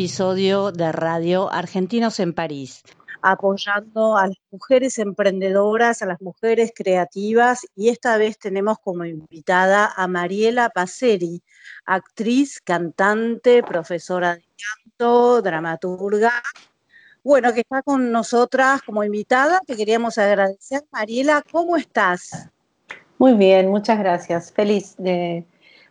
episodio de Radio Argentinos en París, apoyando a las mujeres emprendedoras, a las mujeres creativas y esta vez tenemos como invitada a Mariela Paceri, actriz, cantante, profesora de canto, dramaturga. Bueno, que está con nosotras como invitada, te queríamos agradecer. Mariela, ¿cómo estás? Muy bien, muchas gracias. Feliz de,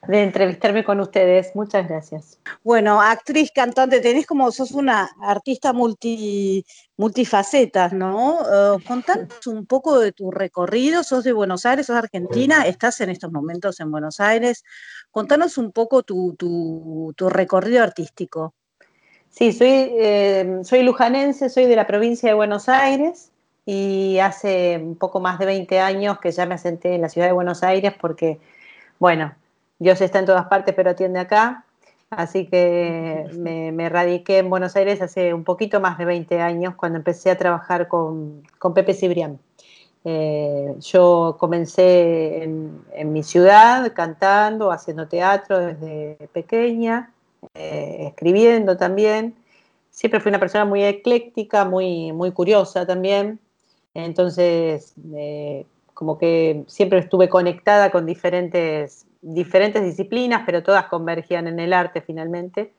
de entrevistarme con ustedes. Muchas gracias. Bueno, actriz, cantante, tenés como, sos una artista multi, multifacetas, ¿no? Eh, contanos un poco de tu recorrido, sos de Buenos Aires, sos argentina, estás en estos momentos en Buenos Aires. Contanos un poco tu, tu, tu recorrido artístico. Sí, soy, eh, soy lujanense, soy de la provincia de Buenos Aires y hace un poco más de 20 años que ya me asenté en la ciudad de Buenos Aires porque, bueno, Dios está en todas partes pero atiende acá. Así que me, me radiqué en Buenos Aires hace un poquito más de 20 años cuando empecé a trabajar con, con Pepe Cibrián. Eh, yo comencé en, en, mi ciudad cantando, haciendo teatro desde pequeña, eh, escribiendo también. Siempre fui una persona muy ecléctica, muy, muy curiosa también. Entonces, eh, como que siempre estuve conectada con diferentes, diferentes disciplinas, pero todas convergían en el arte finalmente.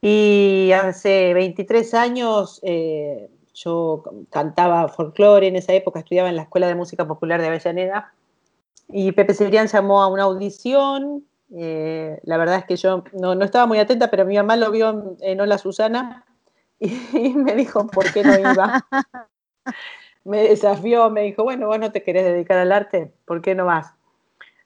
Y hace 23 años eh, yo cantaba folclore en esa época, estudiaba en la Escuela de Música Popular de Avellaneda. Y Pepe Cibrián llamó a una audición. Eh, la verdad es que yo no, no, estaba muy atenta, pero mi mamá lo vio en, en Hola Susana y, y me dijo por qué no iba. me desafió, me dijo, bueno, vos no te querés dedicar al arte, ¿por qué no vas?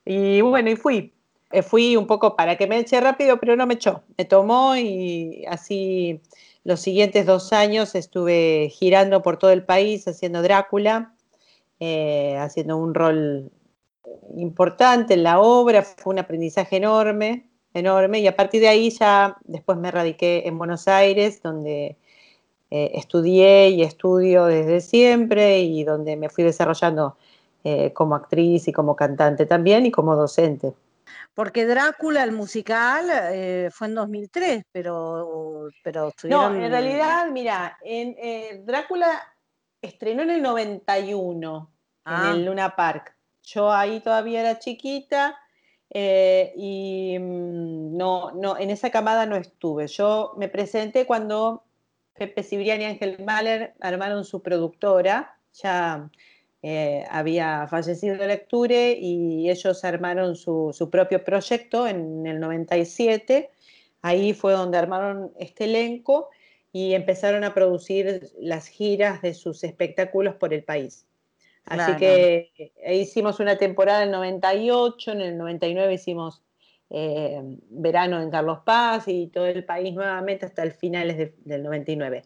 Y bueno, y fui. Eh, fui un poco para que me eche rápido, pero no me echó. Me tomó y así los siguientes dos años estuve girando por todo el país haciendo Drácula, eh, haciendo un rol importante en la obra. Fue un aprendizaje enorme, enorme. Y a partir de ahí ya después me radiqué en Buenos Aires, donde eh, estudié y estudio desde siempre y donde me fui desarrollando eh, como actriz y como cantante también y como docente. Porque Drácula, el musical, eh, fue en 2003, pero, pero estuvieron... No, en realidad, mira, en, eh, Drácula estrenó en el 91, ah. en el Luna Park. Yo ahí todavía era chiquita eh, y mm, no, no, en esa camada no estuve. Yo me presenté cuando Pepe Cibrián y Ángel Mahler armaron su productora, ya eh, había fallecido Lecture y ellos armaron su, su, propio proyecto en el 97. Ahí fue donde armaron este elenco y empezaron a producir las giras de sus espectáculos por el país. Así claro. que eh, hicimos una temporada en el 98, en el 99 hicimos eh, verano en Carlos Paz y todo el país nuevamente hasta el finales de, del 99.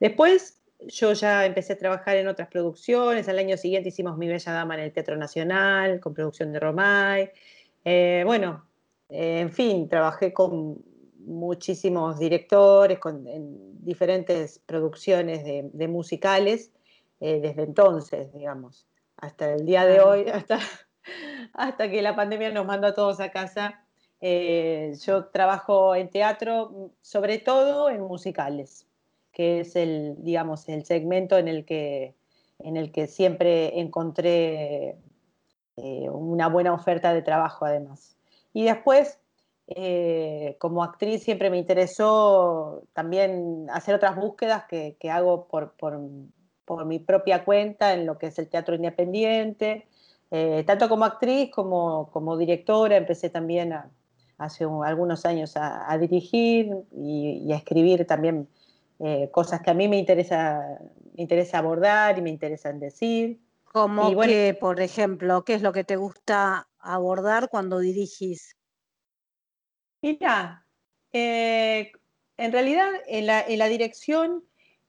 Después yo ya empecé a trabajar en otras producciones. Al año siguiente hicimos Mi Bella Dama en el Teatro Nacional, con producción de Romay. Eh, bueno, eh, en fin, trabajé con muchísimos directores, con, en diferentes producciones de, de musicales, eh, desde entonces, digamos, hasta el día de hoy, hasta, hasta que la pandemia nos mandó a todos a casa. Eh, yo trabajo en teatro, sobre todo en musicales que es el, digamos, el segmento en el que, en el que siempre encontré eh, una buena oferta de trabajo además. Y después eh, como actriz siempre me interesó también hacer otras búsquedas que, hago por, mi propia cuenta en lo que es el teatro independiente, eh, tanto como actriz como, como directora. Empecé también hace algunos años a, dirigir y, a escribir también eh, cosas que a mí me interesa, me interesa abordar y me interesan decir. Como que, por ejemplo, ¿qué es lo que te gusta abordar cuando dirigís? Mira, eh, en realidad en la, dirección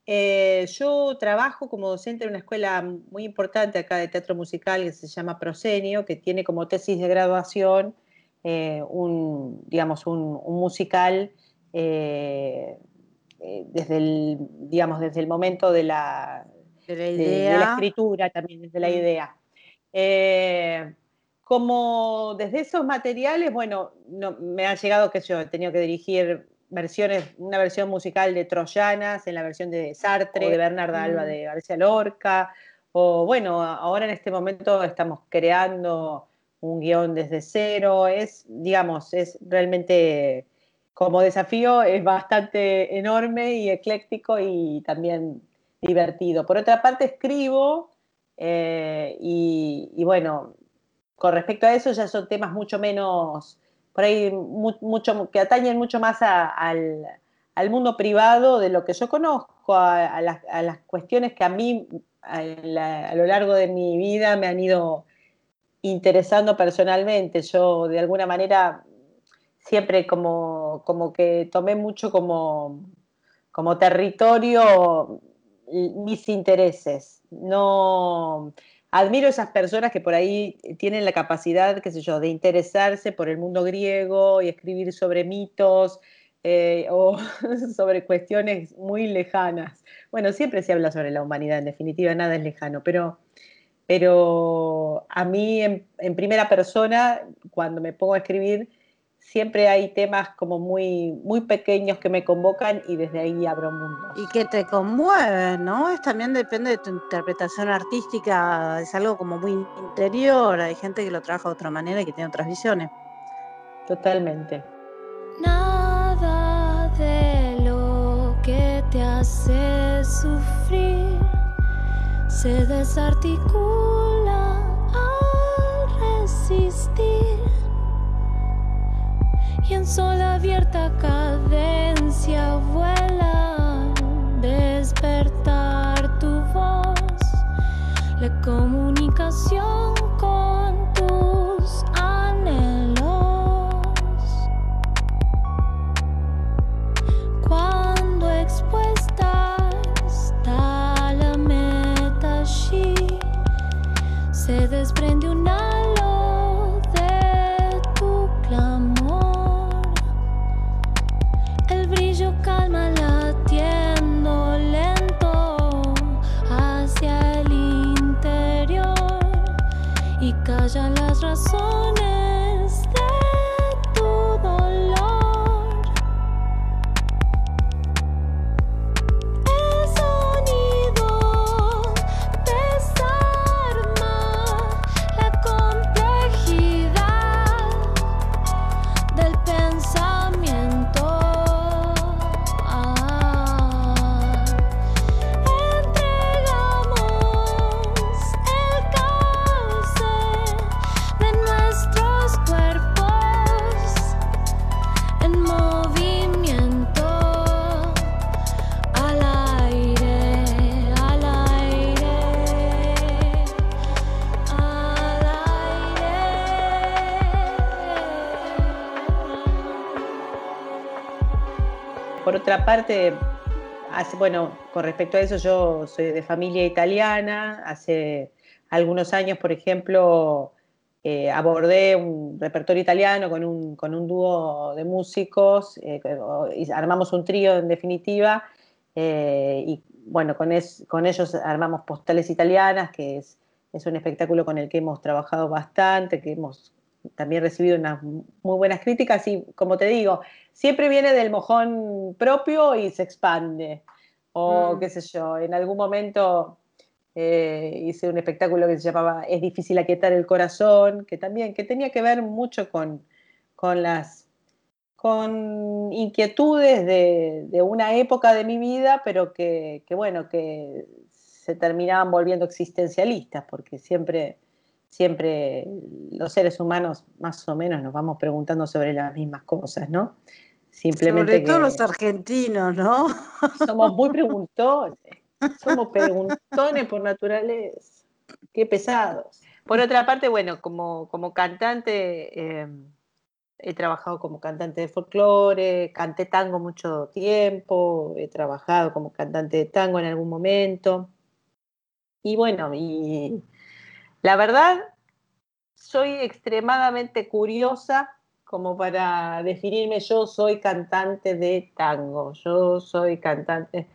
eh, yo trabajo como docente en una escuela muy importante acá de teatro musical que se llama Prosenio, que tiene como tesis de graduación eh, un, digamos, un, musical desde, el, digamos, desde el momento de la, escritura, también desde la mm. idea. Como desde esos materiales, bueno, me ha llegado que yo he tenido que dirigir versiones, una versión musical de Troyanas en la versión de Sartre, de Bernarda Alba de García Lorca, o bueno, ahora en este momento estamos creando un guion desde cero, es, digamos, es realmente como desafío, es bastante enorme y ecléctico y también divertido. Por otra parte, escribo eh, y bueno, con respecto a eso ya son temas mucho menos, por ahí, mucho, que atañen mucho más al, mundo privado de lo que yo conozco, a, las, cuestiones que a mí a, lo largo de mi vida me han ido interesando personalmente. Yo de alguna manera siempre como, como que tomé mucho como, como territorio mis intereses. No, admiro esas personas que por ahí tienen la capacidad, qué sé yo, de interesarse por el mundo griego y escribir sobre mitos eh, o sobre cuestiones muy lejanas. Bueno, siempre se habla sobre la humanidad, en definitiva, nada es lejano, pero, pero a mí en primera persona, cuando me pongo a escribir, siempre hay temas como muy, muy pequeños que me convocan y desde ahí abro mundos. Y que te conmueven, ¿no? Es también depende de tu interpretación artística, es algo como muy interior, hay gente que lo trabaja de otra manera y que tiene otras visiones. Totalmente. Nada de lo que te hace sufrir se desarticula al resistir y en sola abierta cadencia vuela despertar tu voz, la comunicación con tus anhelos. Cuando expuesta está la meta allí, se desprende una razón. Parte, bueno, con respecto a eso, yo soy de familia italiana. Hace algunos años, por ejemplo, eh, abordé un repertorio italiano con un, con un dúo de músicos, eh, y armamos un trío en definitiva, eh, y bueno, con, con, ellos armamos Postales Italianas, que es, es, un espectáculo con el que hemos trabajado bastante, que hemos también recibido unas muy buenas críticas y como te digo, siempre viene del mojón propio y se expande. O mm. qué sé yo, en algún momento eh, hice un espectáculo que se llamaba Es difícil aquietar el corazón, que también que tenía que ver mucho con, con las con inquietudes de, una época de mi vida, pero que, bueno, que se terminaban volviendo existencialistas, porque siempre, siempre los seres humanos más o menos nos vamos preguntando sobre las mismas cosas, ¿no? Simplemente sobre todo los argentinos, ¿no? Somos muy preguntones, somos preguntones por naturaleza, qué pesados. Por otra parte, bueno, como, como cantante... Eh, he trabajado como cantante de folclore, canté tango mucho tiempo, he trabajado como cantante de tango en algún momento. Y bueno, y la verdad, soy extremadamente curiosa como para definirme, yo soy cantante de tango, yo soy cantante,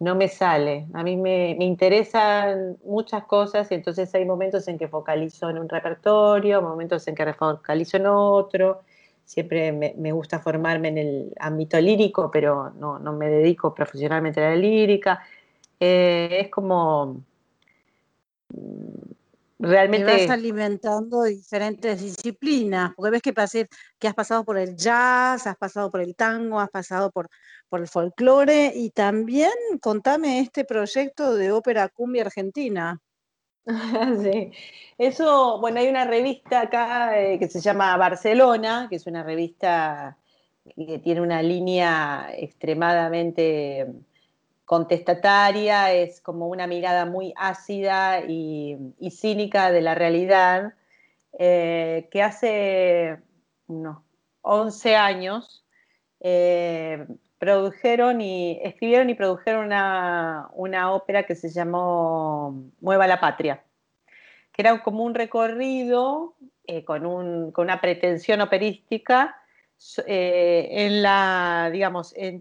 no me sale. A mí me, interesan muchas cosas y entonces hay momentos en que focalizo en un repertorio, momentos en que focalizo en otro siempre me, gusta formarme en el ámbito lírico, pero no, me dedico profesionalmente a la lírica. Eh, es como realmente... Te vas alimentando diferentes disciplinas, porque ves que, que has pasado por el jazz, has pasado por el tango, has pasado por, por el folclore y también contame este proyecto de ópera cumbia argentina. sí. Eso, bueno, hay una revista acá eh, que se llama Barcelona, que es una revista que tiene una línea extremadamente contestataria, es como una mirada muy ácida y, cínica de la realidad, eh, que hace unos 11 años eh, produjeron y escribieron y produjeron una, ópera que se llamó Mueva la Patria, que era como un recorrido eh, con, una pretensión operística en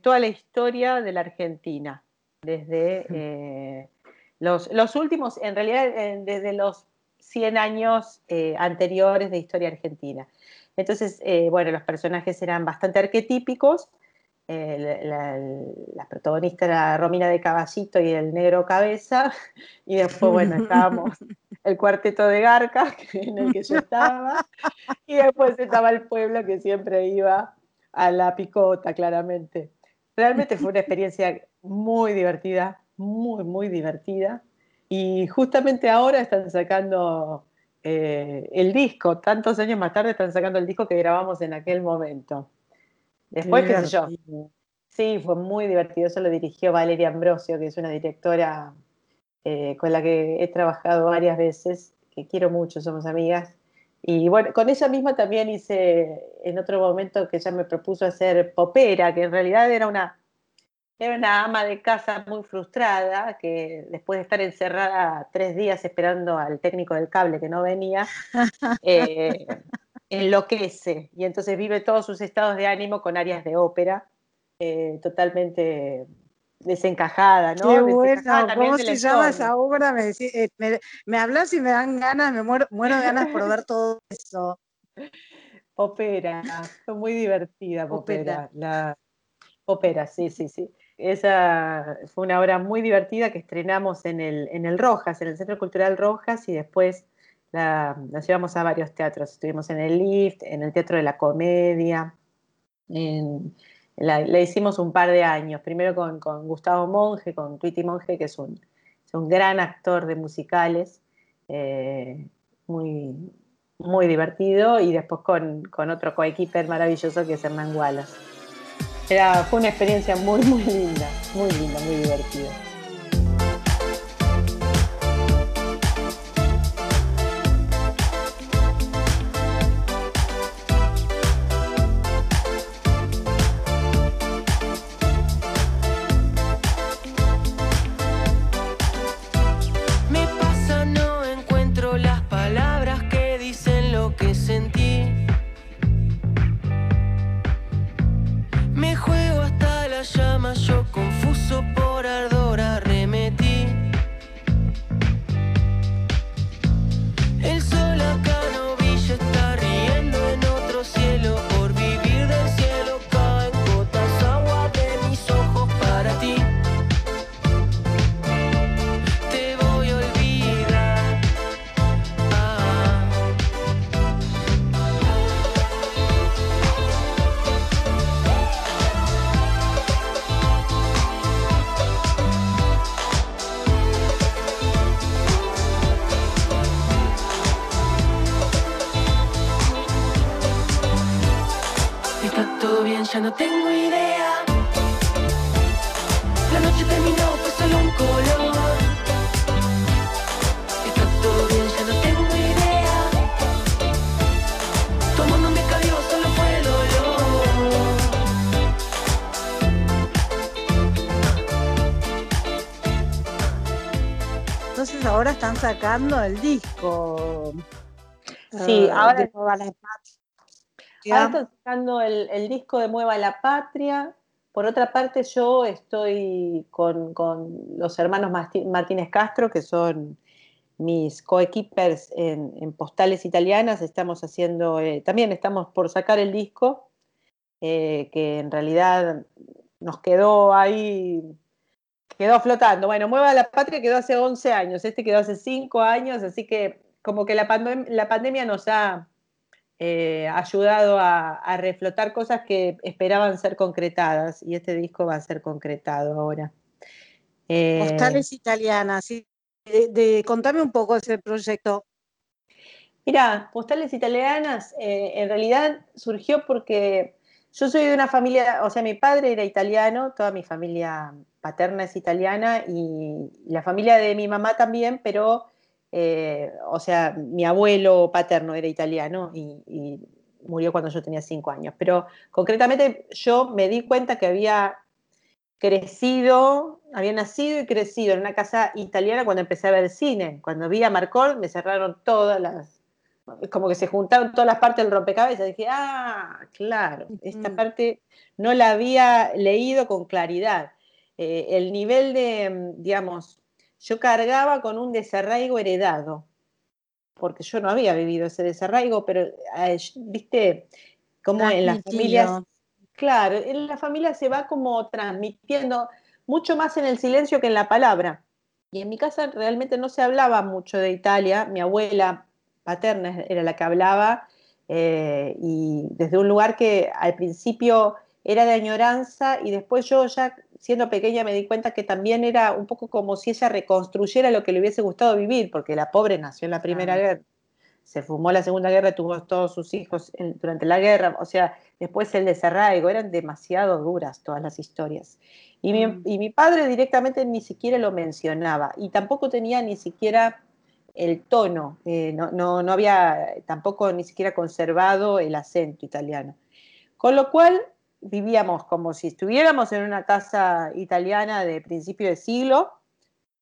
toda la historia de la Argentina, desde eh, los, los, últimos, en realidad desde los 100 años anteriores de historia argentina. Entonces, bueno, los personajes eran bastante arquetípicos, eh, la, protagonista era Romina de Caballito y el negro Cabeza, y después, bueno, estábamos el cuarteto de Garca, en el que yo estaba, y después estaba el pueblo que siempre iba a la picota, claramente. Realmente fue una experiencia muy divertida, muy, muy divertida, y justamente ahora están sacando eh, el disco, tantos años más tarde están sacando el disco que grabamos en aquel momento. Después, qué, sé yo. Sí, fue muy divertido. Eso lo dirigió Valeria Ambrosio, que es una directora eh, con la que he trabajado varias veces, que quiero mucho, somos amigas. Y bueno, con ella misma también hice en otro momento que ella me propuso hacer popera, que en realidad era una, era una ama de casa muy frustrada, que después de estar encerrada tres días esperando al técnico del cable que no venía, eh, enloquece. Y entonces vive todos sus estados de ánimo con áreas de ópera, eh, totalmente desencajada, ¿no? Qué bueno, ¿cómo se llama esa obra? Me, eh, me, hablas y me dan ganas, me muero, muero de ganas por ver todo eso. Ópera, fue muy divertida, ópera. La ópera, sí, sí, sí. Esa fue una obra muy divertida que estrenamos en el, en el Rojas, en el Centro Cultural Rojas, y después la, llevamos a varios teatros. Estuvimos en el Lift, en el Teatro de la Comedia. La, hicimos un par de años. Primero con, Gustavo Monge, con Twitty Monge, que es un, un gran actor de musicales. Eh, muy, muy divertido. Y después con, con otro coequiper maravilloso que es Hernán Wallace. Era, fue una experiencia muy, muy linda. Muy linda, muy divertida. Sacando el disco. Sí, eh, ahora- de Nueva La Patria. Ahora están sacando el, el disco de Mueva la Patria. Por otra parte, yo estoy con, con los hermanos Martínez Castro, que son mis coequippers en, en Postales Italianas. Estamos haciendo, eh, también estamos por sacar el disco, eh, que en realidad nos quedó ahí, quedó flotando. Bueno, Mueva la Patria quedó hace 11 años, este quedó hace 5 años, así que como que la, pandem- la pandemia nos ha eh, ayudado a, a reflotar cosas que esperaban ser concretadas y este disco va a ser concretado ahora. Eh, Postales italianas. De, de- contame un poco ese proyecto. Mira, Postales Italianas eh, en realidad surgió porque yo soy de una familia, o sea, mi padre era italiano, toda mi familia paterna es italiana y la familia de mi mamá también, pero, eh, o sea, mi abuelo paterno era italiano y, y murió cuando yo tenía cinco años. Pero concretamente yo me di cuenta que había crecido, había nacido y crecido en una casa italiana cuando empecé a ver cine. Cuando vi a Marcor me cerraron todas las, como que se juntaron todas las partes del rompecabezas. Dije, ah, claro, esta parte no la había leído con claridad. Eh, el nivel de, mm, digamos, yo cargaba con un desarraigo heredado, porque yo no había vivido ese desarraigo, pero, eh, viste, como en las familias. Claro, en la familia se va como transmitiendo mucho más en el silencio que en la palabra. Y en mi casa realmente no se hablaba mucho de Italia. Mi abuela paterna era la que hablaba eh, y desde un lugar que al principio era de añoranza y después yo ya siendo pequeña me di cuenta que también era un poco como si ella reconstruyera lo que le hubiese gustado vivir, porque la pobre nació en la Primera. Guerra, se fumó la Segunda Guerra, tuvo todos sus hijos en- durante la guerra, o sea, después el desarraigo, eran demasiado duras todas las historias. Y mi, Mm. y mi padre directamente ni siquiera lo mencionaba y tampoco tenía ni siquiera el tono, eh, no, no, no había tampoco ni siquiera conservado el acento italiano. Con lo cual vivíamos como si estuviéramos en una casa italiana de principio de siglo,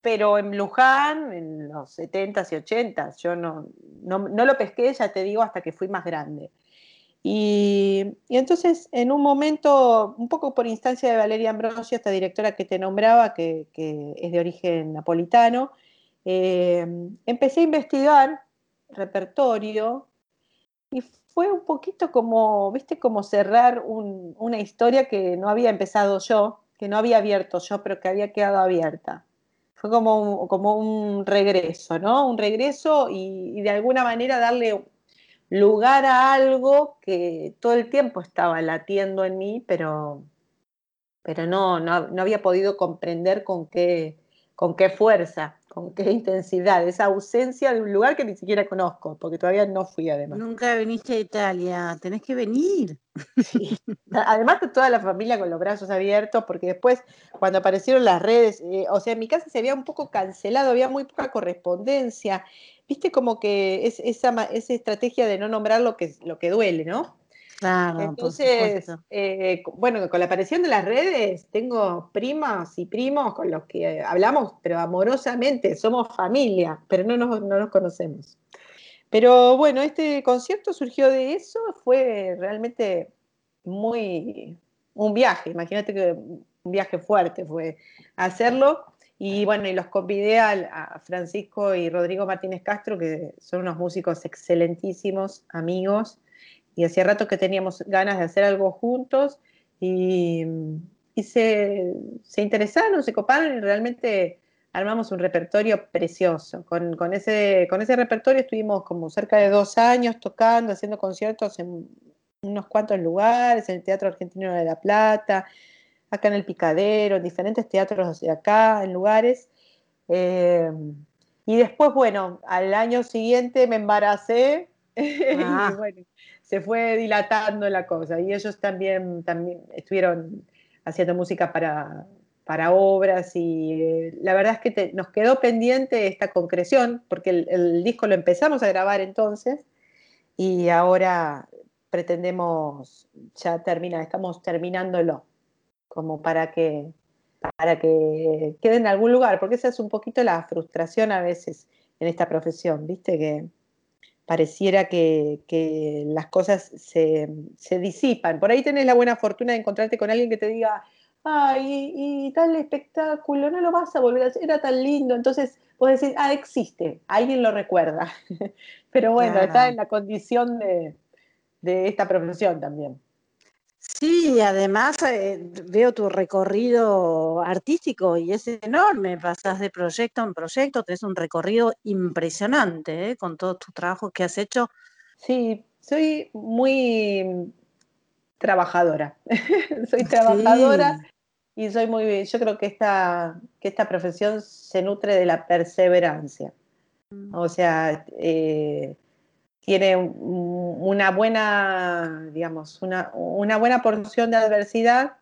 pero en Luján, en los 70s y 80s, yo no, no, lo pesqué, ya te digo, hasta que fui más grande. Y, entonces, en un momento, un poco por instancia de Valeria Ambrosio, esta directora que te nombraba, que, que es de origen napolitano, eh, empecé a investigar repertorio y fue un poquito como, viste, como cerrar un- una historia que no había empezado yo, que no había abierto yo, pero que había quedado abierta. Fue como un, como un regreso, ¿no? Un regreso y, y de alguna manera darle lugar a algo que todo el tiempo estaba latiendo en mí, pero, pero no, no, no había podido comprender con qué, con qué fuerza, con qué intensidad, esa ausencia de un lugar que ni siquiera conozco, porque todavía no fui además. Nunca viniste a Italia, tenés que venir. Sí. Además de toda la familia con los brazos abiertos, porque después cuando aparecieron las redes, eh, o sea, en mi casa se había un poco cancelado, había muy poca correspondencia, viste como que es esa, esa estrategia de no nombrar lo que, lo que duele, ¿no? Claro, Entonces, eh, bueno, con la aparición de las redes, tengo primas y primos con los que hablamos, pero amorosamente, somos familia, pero no nos, no nos conocemos. Pero bueno, este concierto surgió de eso, fue realmente muy un viaje, imagínate que un viaje fuerte fue hacerlo. Y bueno, y los convidé a, Francisco y Rodrigo Martínez Castro, que son unos músicos excelentísimos, amigos, y hacía rato que teníamos ganas de hacer algo juntos, y, y se, se interesaron, se coparon y realmente armamos un repertorio precioso. Con, con ese, con ese repertorio estuvimos como cerca de dos años tocando, haciendo conciertos en unos cuantos lugares, en el Teatro Argentino de La Plata, acá en el Picadero, en diferentes teatros de acá, en lugares. Eh, y después, bueno, al año siguiente me embaracé Ah. y bueno, se fue dilatando la cosa. Y ellos también, también estuvieron haciendo música para, para obras y eh, la verdad es que nos quedó pendiente esta concreción, porque el, disco lo empezamos a grabar entonces y ahora pretendemos ya terminar, estamos terminándolo, como para que, para que quede en algún lugar, porque esa es un poquito la frustración a veces en esta profesión, ¿viste? Que pareciera que, que las cosas se, se disipan. Por ahí tenés la buena fortuna de encontrarte con alguien que te diga, ay, y, y tal espectáculo, no lo vas a volver a hacer, era tan lindo. Entonces vos decís, ah, existe, alguien lo recuerda. Pero bueno, Claro. está en la condición de, de esta profesión también. Sí, además eh, veo tu recorrido artístico y es enorme, pasas de proyecto en proyecto, tenés un recorrido impresionante ¿eh? con todos tus trabajos que has hecho. Sí, soy muy trabajadora. soy trabajadora Sí. y soy muy, yo creo que esta, que esta profesión se nutre de la perseverancia. O sea, eh, tiene un- una buena, digamos, una, una buena porción de adversidad,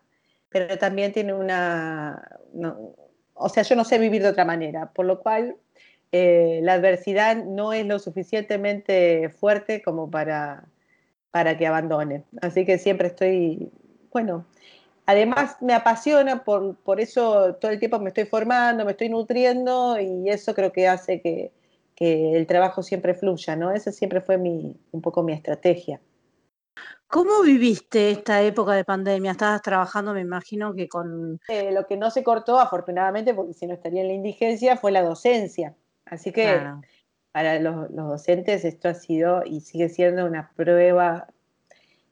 pero también tiene una, no- o sea, yo no sé vivir de otra manera, por lo cual eh, la adversidad no es lo suficientemente fuerte como para, para que abandone. Así que siempre estoy, bueno, además me apasiona, por, por eso todo el tiempo me estoy formando, me estoy nutriendo y eso creo que hace que, que el trabajo siempre fluya, ¿no? Esa siempre fue mi, un poco mi estrategia. ¿Cómo viviste esta época de pandemia? Estabas trabajando, me imagino que con... Eh, lo que no se cortó, afortunadamente, porque si no estaría en la indigencia, fue la docencia. Así que Claro. para los, los docentes esto ha sido y sigue siendo una prueba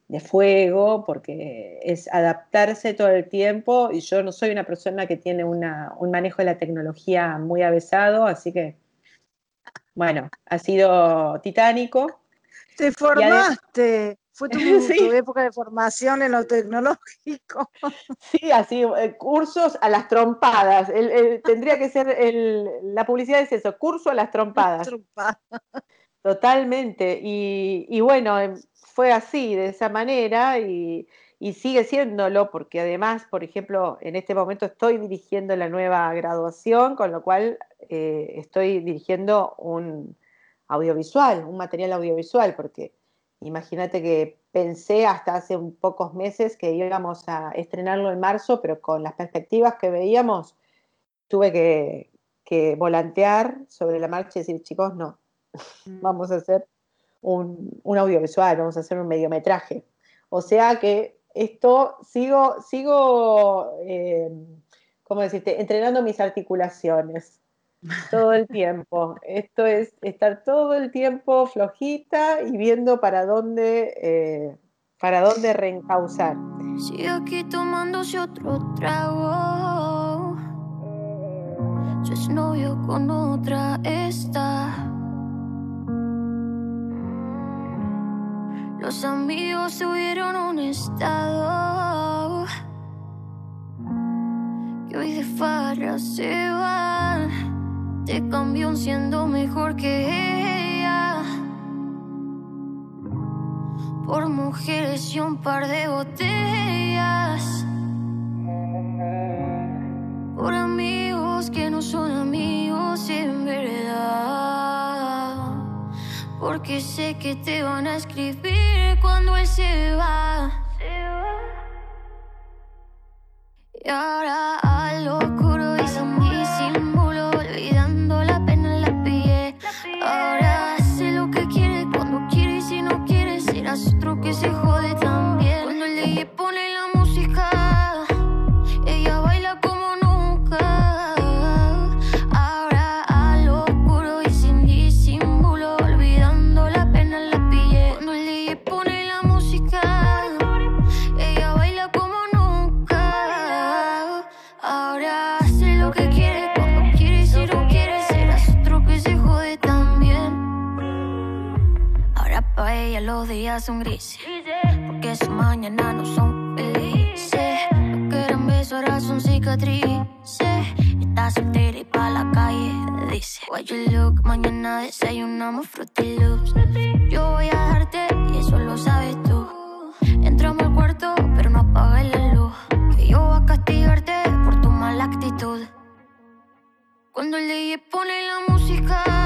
de fuego porque es adaptarse todo el tiempo y yo no soy una persona que tiene una- un manejo de la tecnología muy avesado, así que bueno, ha sido titánico. Te formaste, fue tu, Sí. tu época de formación en lo tecnológico. Sí, así, eh, cursos a las trompadas. El- el- tendría que ser, el- la publicidad es eso, curso a las trompadas. Totalmente. Y, y bueno, em, fue así, de esa manera, y, y sigue siéndolo, porque además, por ejemplo, en este momento estoy dirigiendo la nueva graduación, con lo cual eh, estoy dirigiendo un audiovisual, un material audiovisual, porque imagínate que pensé hasta hace un pocos meses que íbamos a estrenarlo en marzo, pero con las perspectivas que veíamos, tuve que, que volantear sobre la marcha y decir, chicos, no, vamos a hacer un, un audiovisual, vamos a hacer un mediometraje. O sea que esto sigo, sigo, eh, ¿cómo decirte? Entrenando mis articulaciones todo el tiempo. Esto es estar todo el tiempo flojita y viendo para dónde, eh, para dónde reencauzar. Aquí tomándose otro trago. Con otra. Los amigos tuvieron un estado. Que hoy de farra se van. Te cambió siendo mejor que ella. Por mujeres y un par de botellas. Por amigos que no son amigos en verdad. Porque sé que te van a escribir cuando él se va. Y ahora son grises. Porque su mañana no son felices. Lo que eran besos ahora son cicatrices. Está soltera y pa' la calle dice: Why you look, mañana desayunamos Fruity Loops. Yo voy a darte y eso lo sabes tú. Entramos al cuarto, pero no apagues la luz. Que yo voy a castigarte por tu mala actitud. Cuando el DJ pone la música,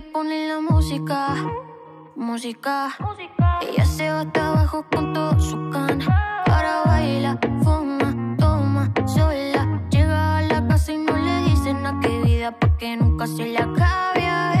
Cuando el DJ pone la música, música, ella se va hasta abajo con todo su can. Ahora baila, fuma, toma, sola. Llega a la casa y no le dicen a qué vida, porque nunca se le acabe a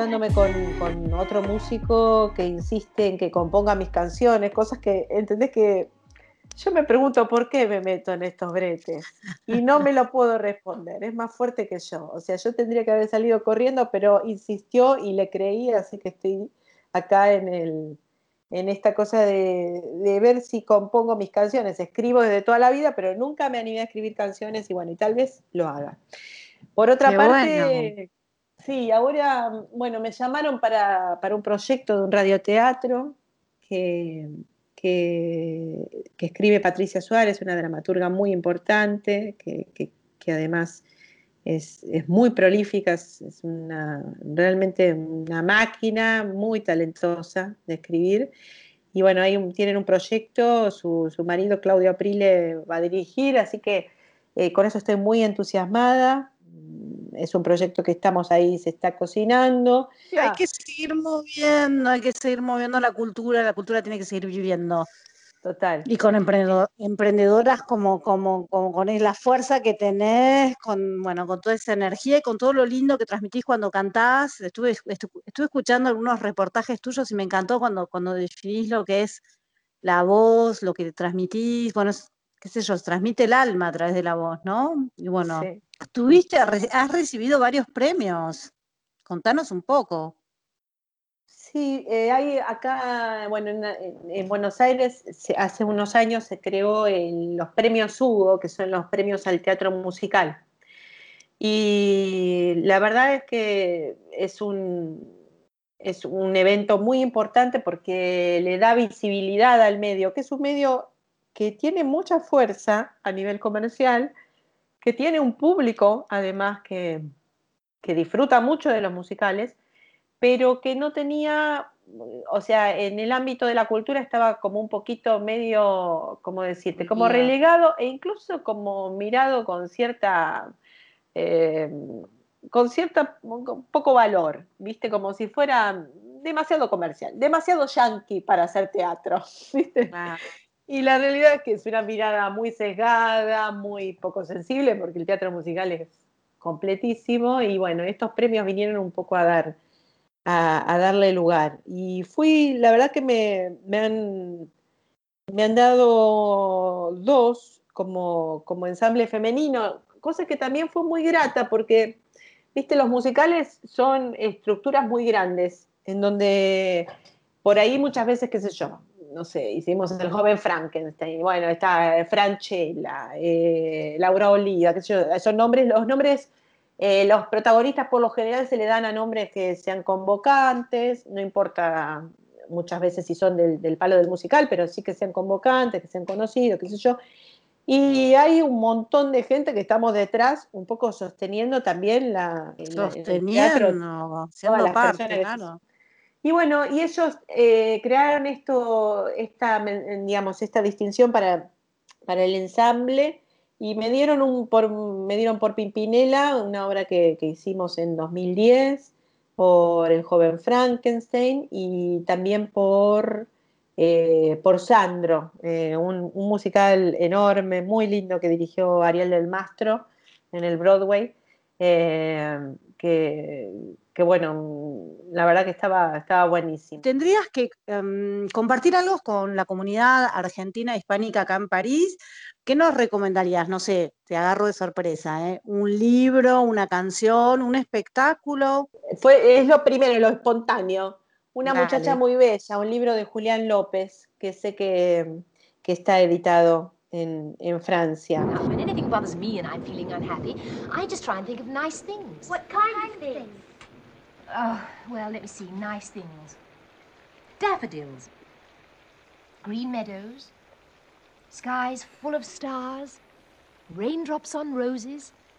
juntándome con, con otro músico que insiste en que componga mis canciones, cosas que, ¿entendés? Que yo me pregunto por qué me meto en estos bretes y no me lo puedo responder, es más fuerte que yo. O sea, yo tendría que haber salido corriendo, pero insistió y le creí, así que estoy acá en, el, en esta cosa de, de ver si compongo mis canciones. Escribo desde toda la vida, pero nunca me animé a escribir canciones y bueno, y tal vez lo haga. Por otra Qué parte, bueno. Sí, ahora, bueno, me llamaron para, para un proyecto de un radioteatro que, que, que escribe Patricia Suárez, una dramaturga muy importante, que, que- además es, es muy prolífica, es, una, realmente una máquina muy talentosa de escribir. Y bueno, un- tienen un proyecto, su, su marido Claudio Aprile va a dirigir, así que eh, con eso estoy muy entusiasmada. Es un proyecto que estamos ahí, se está cocinando. Hay que seguir moviendo, hay que seguir moviendo la cultura, la cultura tiene que seguir viviendo. Total. Y con emprendedor- emprendedoras como, como, como con la fuerza que tenés, con, bueno, con toda esa energía y con todo lo lindo que transmitís cuando cantás. Estuve, estu- estuve escuchando algunos reportajes tuyos y me encantó cuando, cuando definís lo que es la voz, lo que transmitís, bueno, es- qué sé yo, transmite el alma a través de la voz, ¿no? Y bueno, Sí. tuviste, has recibido varios premios. Contanos un poco. Sí, eh, hay acá, bueno, en, en- en Buenos Aires se- hace unos años se creó el- los premios Hugo, que son los premios al teatro musical. Y la verdad es que es un, es un evento muy importante porque le da visibilidad al medio, que es un medio que tiene mucha fuerza a nivel comercial, que tiene un público además que, que disfruta mucho de los musicales pero que no tenía, o sea, en el ámbito de la cultura estaba como un poquito medio, ¿cómo decirte? Como relegado e incluso como mirado con cierta, eh, con cierta, con poco valor, ¿viste? Como si fuera demasiado comercial, demasiado yankee para hacer teatro, ¿viste? Y la realidad es que es una mirada muy sesgada, muy poco sensible, porque el teatro musical es completísimo y bueno, estos premios vinieron un poco a dar a, darle lugar. Y fui, la verdad que me, me han, me han dado dos como, como ensamble femenino, cosa que también fue muy grata porque, viste, los musicales son estructuras muy grandes, en donde por ahí muchas veces, qué sé yo, no sé, hicimos el joven Frankenstein, bueno, está Franchella, eh, Laura Oliva, qué sé yo, esos nombres, los nombres eh, los protagonistas por lo general se le dan a nombres que sean convocantes, no importa muchas veces si son del, del, palo del musical, pero sí que sean convocantes, que sean conocidos, qué sé yo. Y hay un montón de gente que estamos detrás, un poco sosteniendo también la... Sosteniendo, siendo parte, claro. Y bueno, y ellos eh, crearon esto, esta, digamos, esta distinción para, para el ensamble y me dieron un por me dieron por Pimpinela una obra que, que, hicimos en 2010 por el joven Frankenstein y también por eh, por Sandro eh, un, un, musical enorme muy lindo que dirigió Ariel del Mastro en el Broadway que, que, bueno la verdad que estaba estaba buenísimo tendrías que um, compartir algo con la comunidad argentina hispánica acá en París ¿Qué nos recomendarías? No sé, te agarro de sorpresa, ¿eh? ¿Un libro, una canción, un espectáculo? Fue, es lo primero, lo espontáneo. Una Dale. muchacha muy bella, un libro de Julián López, que sé que, que está editado en, en Francia. Now, when anything bothers me and I'm feeling unhappy, I just try and think of nice things. What kind of things? Oh, well, let me see. Nice things. Daffodils. Green meadows. Skies full of stars. Raindrops on roses.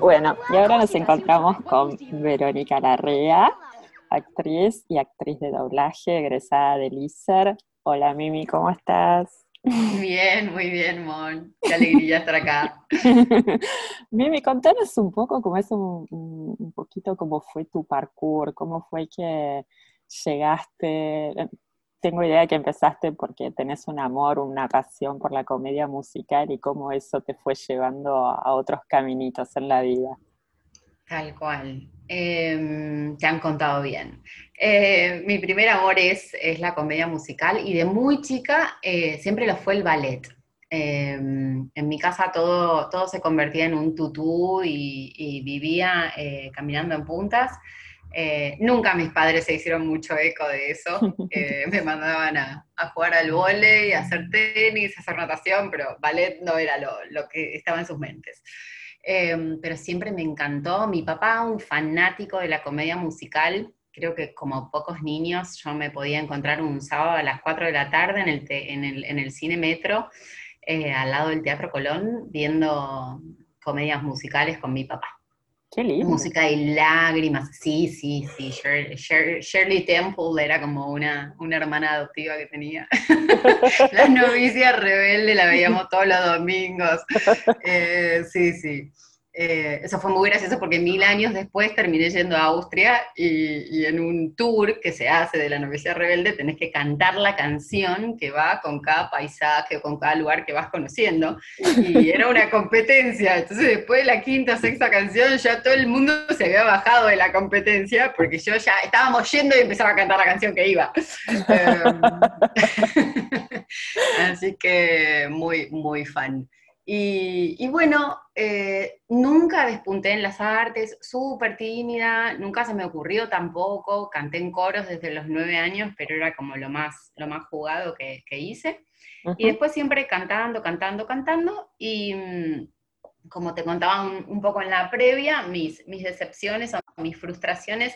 Bueno, y ahora nos encontramos con Verónica Larrea, actriz y actriz de doblaje, egresada del ISER. Hola Mimi, ¿cómo estás? Bien, muy bien, Mon. Qué alegría estar acá. Mimi, contanos un poco cómo es un poquito cómo fue tu parkour, cómo fue que llegaste. Tengo idea que empezaste porque tenés un amor, una pasión por la comedia musical y cómo eso te fue llevando a otros caminitos en la vida. Tal cual. Em, te han contado bien. Eh, mi primer amor es, la comedia musical y de muy chica eh, siempre lo fue el ballet. Em, en mi casa todo, todo se convertía en un tutú y, y vivía eh, caminando en puntas. Eh, nunca mis padres se hicieron mucho eco de eso. Eh, me mandaban a, a jugar al vóley, a hacer tenis, a hacer natación, pero ballet no era lo, lo que estaba en sus mentes. Eh, pero siempre me encantó. Mi papá, un fanático de la comedia musical, creo que como pocos niños, yo me podía encontrar un sábado a las 4 de la tarde en el, te- en el, en el cine Metro, eh, al lado del Teatro Colón, viendo comedias musicales con mi papá. Qué lindo. Música y lágrimas, sí, sí, sí. Shir- Shir- Shirley Temple era como una, una hermana adoptiva que tenía. la novicia rebelde la veíamos todos los domingos. Eh, sí, sí. Eh, eso fue muy gracioso porque mil años después terminé yendo a Austria y, y en un tour que se hace de la novicia rebelde tenés que cantar la canción que va con cada paisaje o con cada lugar que vas conociendo. Y era una competencia. Entonces después de la quinta, sexta canción ya todo el mundo se había bajado de la competencia porque yo ya estábamos yendo y empezaba a cantar la canción que iba. Em, Así que muy, muy fan. Y, y bueno, eh, nunca despunté en las artes, súper tímida, nunca se me ocurrió tampoco, canté en coros desde los nueve años, pero era como lo más, lo más jugado que, que hice. Y después siempre cantando, cantando, cantando, y mm, como te contaba un, un poco en la previa, mis, mis decepciones o mis frustraciones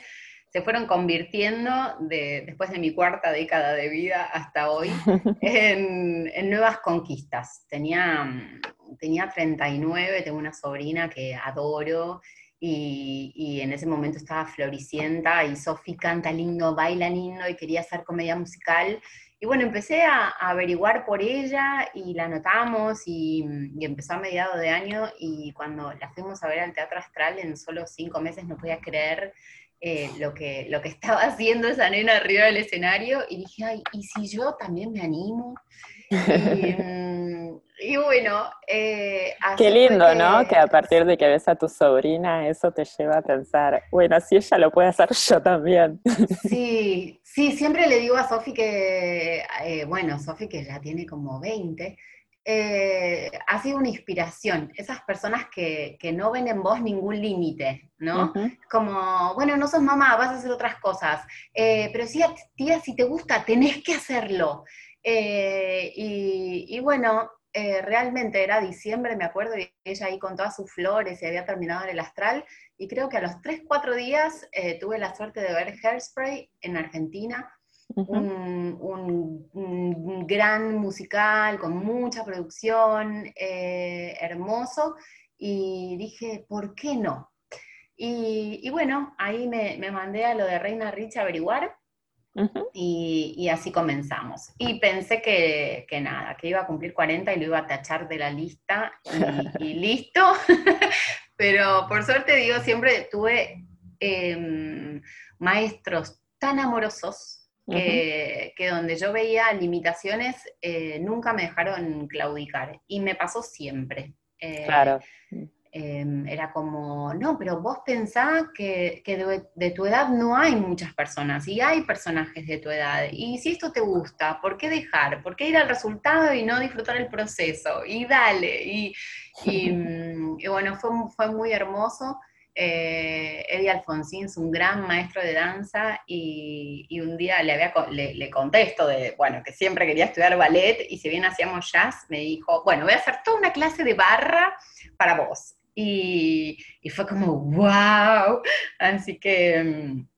se fueron convirtiendo de, después de mi cuarta década de vida hasta hoy en, en nuevas conquistas. Tenía, tenía 39, tengo una sobrina que adoro, y, y en ese momento estaba Floricienta, y Sofi canta lindo, baila lindo, y quería hacer comedia musical. Y bueno, empecé a, a averiguar por ella, y la notamos, y, y empezó a mediados de año, y cuando la fuimos a ver al Teatro Astral en solo cinco meses, no podía creer eh, lo, que, lo que estaba haciendo esa nena arriba del escenario y dije, ay, ¿y si yo también me animo? Y, mm, y bueno, eh, Qué lindo, ¿no? Que a partir de que ves a tu sobrina, eso te lleva a pensar, bueno, si ella lo puede hacer, yo también. Sí, sí, siempre le digo a Sofi que, eh, bueno, Sofi que ya tiene como 20, eh, ha sido una inspiración. Esas personas que, que no ven en vos ningún límite, ¿no? Ujú. Como, bueno, no sos mamá, vas a hacer otras cosas, eh, pero sí, tía, si te gusta, tenés que hacerlo. Eh, y, y bueno, eh, realmente era diciembre, me acuerdo, y ella ahí con todas sus flores y había terminado en el astral, y creo que a los 3, 4 días eh, tuve la suerte de ver Hairspray en Argentina, un, un- un gran musical con mucha producción, eh, hermoso, y dije, ¿por qué no? Y, y bueno, ahí me, me mandé a lo de Reina Rich a averiguar, Ujú. y, y así comenzamos. Y pensé que, que nada, que iba a cumplir 40 y lo iba a tachar de la lista y, y listo. Pero por suerte, digo, siempre tuve em, maestros tan amorosos que, que donde yo veía limitaciones eh, nunca me dejaron claudicar. Y me pasó siempre. Eh, Claro. eh, era como, no, pero vos pensás que, que de, de tu edad no hay muchas personas y hay personajes de tu edad. Y si esto te gusta, ¿por qué dejar? ¿Por qué ir al resultado y no disfrutar el proceso? Y dale. Y, y, mm, y bueno, fue, fue muy hermoso. Eh, Eddie Alfonsín es un gran maestro de danza y, un día le, había, le, le conté esto de, bueno, que siempre quería estudiar ballet y si bien hacíamos jazz, me dijo, bueno, voy a hacer toda una clase de barra para vos. Y, fue como, wow. Así que, mm,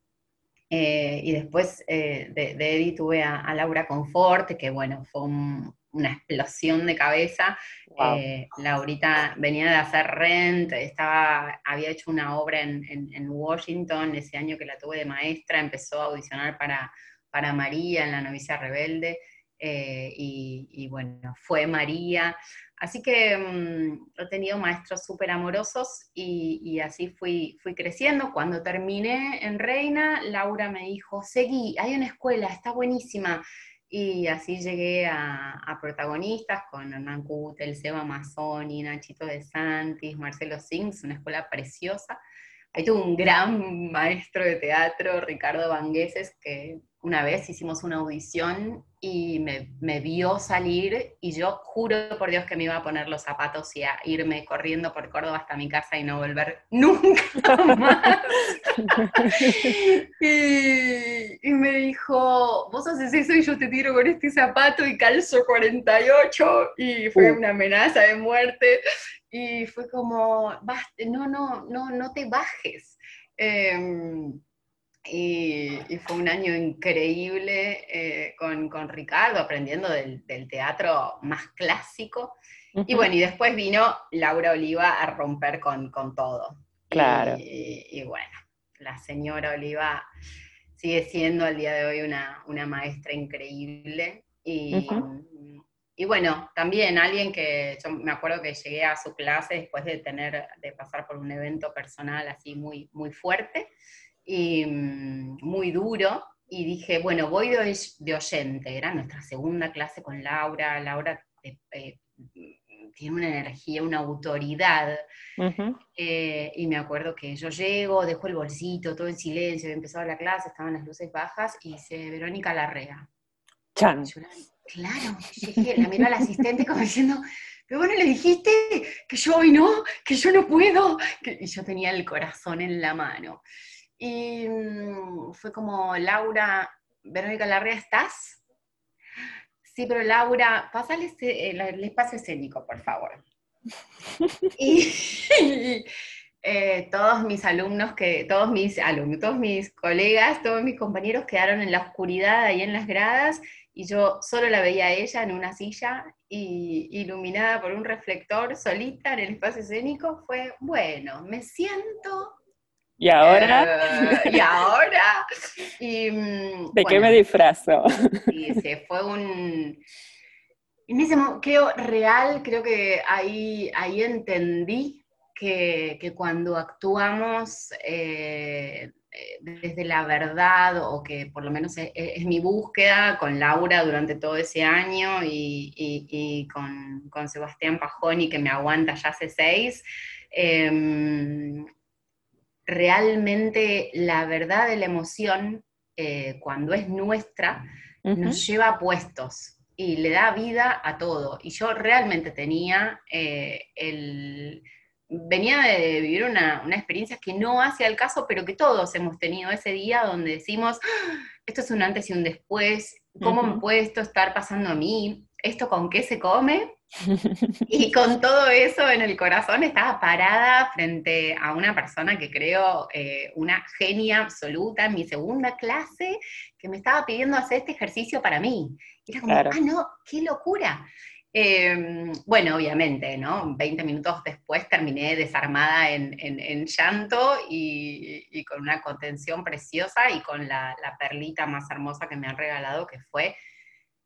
eh, y después eh, de, de Eddie tuve a, a Laura Conforte, que bueno, fue un- una explosión de cabeza. Wow. Eh, Laurita venía de hacer Rent, estaba, había hecho una obra en, en- en Washington ese año que la tuve de maestra, empezó a audicionar para, para María en La novicia rebelde, eh, y, y bueno, fue María. Así que mm, he tenido maestros súper amorosos y, y así fui, fui creciendo. Cuando terminé en Reina, Laura me dijo, seguí, hay una escuela, está buenísima. Y así llegué a, protagonistas con Hernán Cutel, Seba Mazzoni, Nachito de Santis, Marcelo Sings, una escuela preciosa. Ahí tuve un gran maestro de teatro, Ricardo Vangueses, que una vez hicimos una audición y me, me vio salir y yo juro por Dios que me iba a poner los zapatos y a irme corriendo por Córdoba hasta mi casa y no volver nunca más. y, y me dijo, vos haces eso y yo te tiro con este zapato y calzo 48 y fue Uh. una amenaza de muerte y fue como, "Basta, no, no, no, no te bajes. Em, y, y fue un año increíble eh, con, con Ricardo, aprendiendo del, del teatro más clásico. Y bueno, y después vino Laura Oliva a romper con, con todo. Claro. Y, y bueno, la señora Oliva sigue siendo al día de hoy una, una maestra increíble. Y, y bueno, también alguien que yo me acuerdo que llegué a su clase después de tener, de pasar por un evento personal así muy, muy fuerte y mm, muy duro. Y dije, bueno, voy de, oy- de oyente. Era nuestra segunda clase con Laura. Laura eh, eh, tiene una energía, una autoridad. Eh, y me acuerdo que yo llego, dejo el bolsito, todo en silencio, había empezado la clase, estaban las luces bajas, y dice Verónica Larrea. Chan. Yo la- claro, dije, la miro al asistente como diciendo, pero bueno, le dijiste que yo hoy no, que yo no puedo, que- y yo tenía el corazón en la mano. Y mm, fue como, Laura, Verónica Larrea, ¿estás? Sí, pero Laura, pásale ese- el, el espacio escénico, por favor. y, y, eh, todos mis alumnos, que, todos mis alumnos, todos mis colegas, todos mis compañeros quedaron en la oscuridad ahí en las gradas y yo solo la veía a ella en una silla y iluminada por un reflector solita en el espacio escénico. Fue, bueno, me siento... ¿Y ahora? eh, y ahora... Y, mm, ¿De qué me disfrazo? y se fue un... En ese creo real, creo que ahí, ahí entendí que, que cuando actuamos eh, eh, desde la verdad, o que por lo menos es, es mi búsqueda con Laura durante todo ese año y, y- y con, con Sebastián Pajoni, que me aguanta ya hace seis, em, realmente la verdad de la emoción, eh, cuando es nuestra, nos lleva puestos y le da vida a todo. Y yo realmente tenía eh, el... Venía de vivir una, una experiencia que no hace al caso, pero que todos hemos tenido ese día donde decimos, "Ah, esto es un antes y un después, ¿cómo me puede esto estar pasando a mí? ¿Esto con qué se come? Y con todo eso en el corazón estaba parada frente a una persona que creo eh, una genia absoluta en mi segunda clase, que me estaba pidiendo hacer este ejercicio para mí. Y era como, Claro. ah, no, qué locura. Eh, bueno, obviamente, ¿no? 20 minutos después terminé desarmada en, en- en llanto y, y con una contención preciosa y con la, la perlita más hermosa que me han regalado, que fue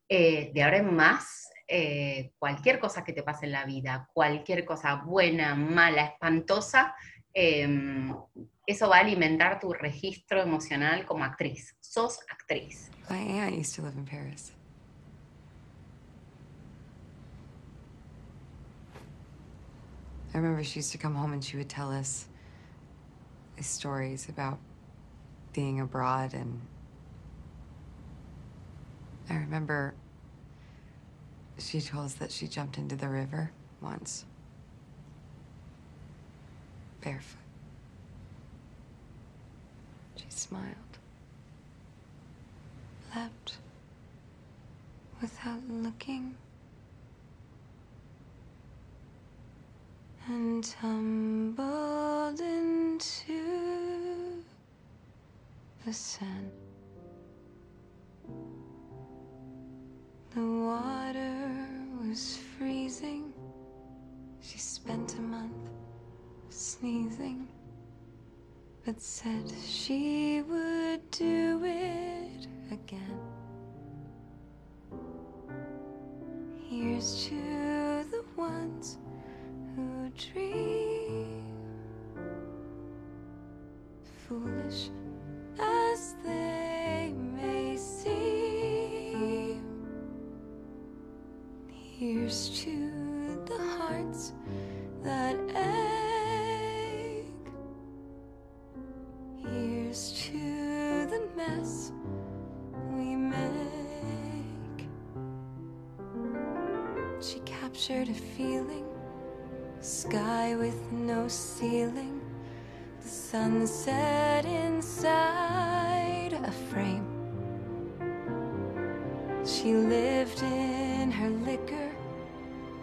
eh, de ahora en más, eh, cualquier cosa que te pase en la vida, cualquier cosa buena, mala, espantosa, eh, eso va a alimentar tu registro emocional como actriz. Sos actriz. My aunt used to live in Paris. I remember she used to come home and she would tell us stories about being abroad and I remember she told us that she jumped into the river once. Barefoot. She smiled. Leapt without looking and tumbled into the sand. The water was freezing. She spent a month sneezing, but said she would do it again. Here's to the ones who dream, foolish as they Here's to the hearts that ache. Here's to the mess we make. She captured a feeling, sky with no ceiling, the sunset inside a frame. She lived in her liquor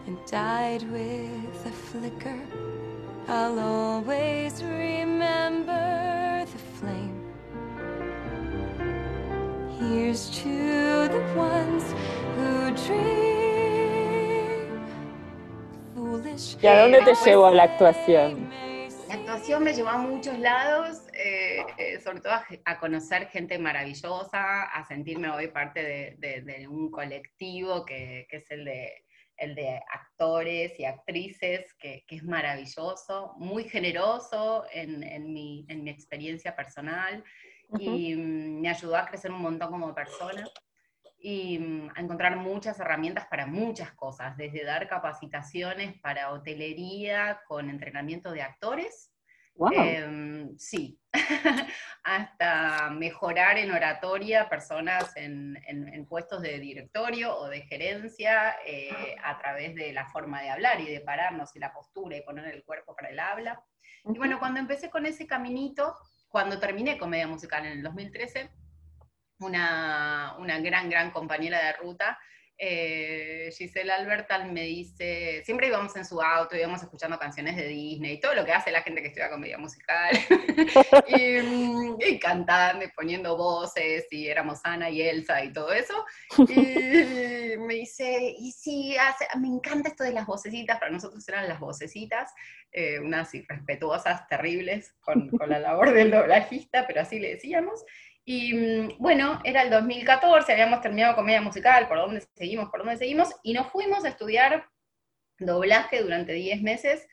and died with a flicker. I'll always remember the flame. Here's to the ones who dream. Foolish. ¿Y a dónde te llevó la actuación? La actuación me llevó a muchos lados, eh, eh, sobre todo a, a conocer gente maravillosa, a sentirme hoy parte de, de- de un colectivo que, que es el de, el de actores y actrices, que, que es maravilloso, muy generoso en, en mi, en mi experiencia personal y mm, me ayudó a crecer un montón como persona y mm, a encontrar muchas herramientas para muchas cosas, desde dar capacitaciones para hotelería con entrenamiento de actores, Wow. em, sí, hasta mejorar en oratoria personas en, en- en puestos de directorio o de gerencia eh, a través de la forma de hablar y de pararnos y la postura y poner el cuerpo para el habla. Y bueno, cuando empecé con ese caminito, cuando terminé comedia musical en el 2013, una, una gran, gran compañera de ruta, eh, Giselle Albertal me dice, siempre íbamos en su auto, íbamos escuchando canciones de Disney, todo lo que hace la gente que estudia comedia musical, y, mm, y cantando poniendo voces, y éramos Ana y Elsa y todo eso, y me dice, y sí, hace- me encanta esto de las vocecitas, para nosotros eran las vocecitas, eh, unas irrespetuosas, terribles, con, con la labor del doblajista, pero así le decíamos. Y mm, bueno, era el 2014, habíamos terminado comedia musical, por dónde seguimos, por dónde seguimos, y nos fuimos a estudiar doblaje durante 10 meses,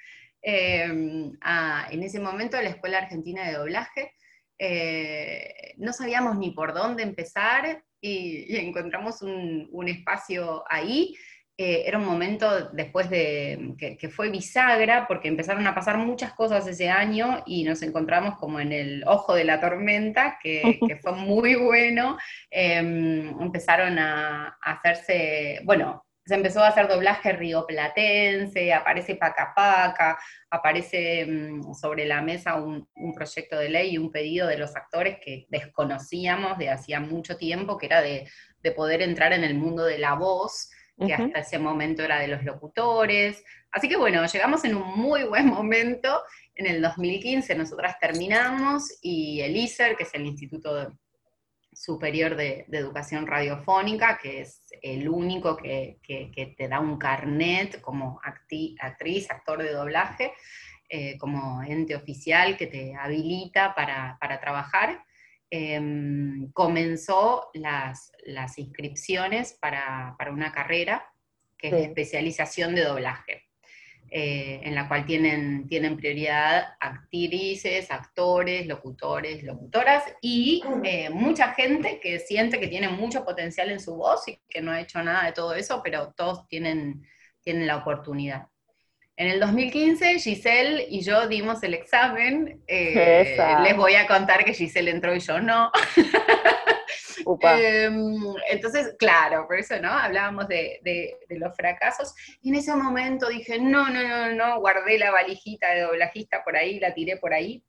a- en ese momento a la Escuela Argentina de Doblaje. Eh, no sabíamos ni por dónde empezar y, encontramos un espacio ahí. Eh, era un momento después de que, que fue bisagra porque empezaron a pasar muchas cosas ese año y nos encontramos como en el ojo de la tormenta, que, que fue muy bueno. Eh, empezaron a, a hacerse, bueno, se empezó a hacer doblaje rioplatense, aparece Paca Paca, aparece mm, sobre la mesa un, un proyecto de ley y un pedido de los actores que desconocíamos de hacía mucho tiempo, que era de, de poder entrar en el mundo de la voz que hasta ese momento era de los locutores. Así que bueno, llegamos en un muy buen momento. En el 2015 nosotras terminamos y el ISER, que es el Instituto de- Superior de, de Educación Radiofónica, que es el único que, que- que te da un carnet como acti- actriz, actor de doblaje, eh, como ente oficial que te habilita para, para trabajar, em, comenzó las, las inscripciones para, para una carrera que es Sí. especialización de doblaje, eh, en la cual tienen, tienen prioridad actrices, actores, locutores, locutoras y eh, mucha gente que siente que tiene mucho potencial en su voz y que no ha hecho nada de todo eso, pero todos tienen, tienen la oportunidad. En el 2015, Giselle y yo dimos el examen. eh, les voy a contar que Giselle entró y yo no. Upa. Em, entonces, claro, por eso, ¿no? Hablábamos de, de- de los fracasos. Y en ese momento dije, no, no, no, no, guardé la valijita de doblajista por ahí, la tiré por ahí.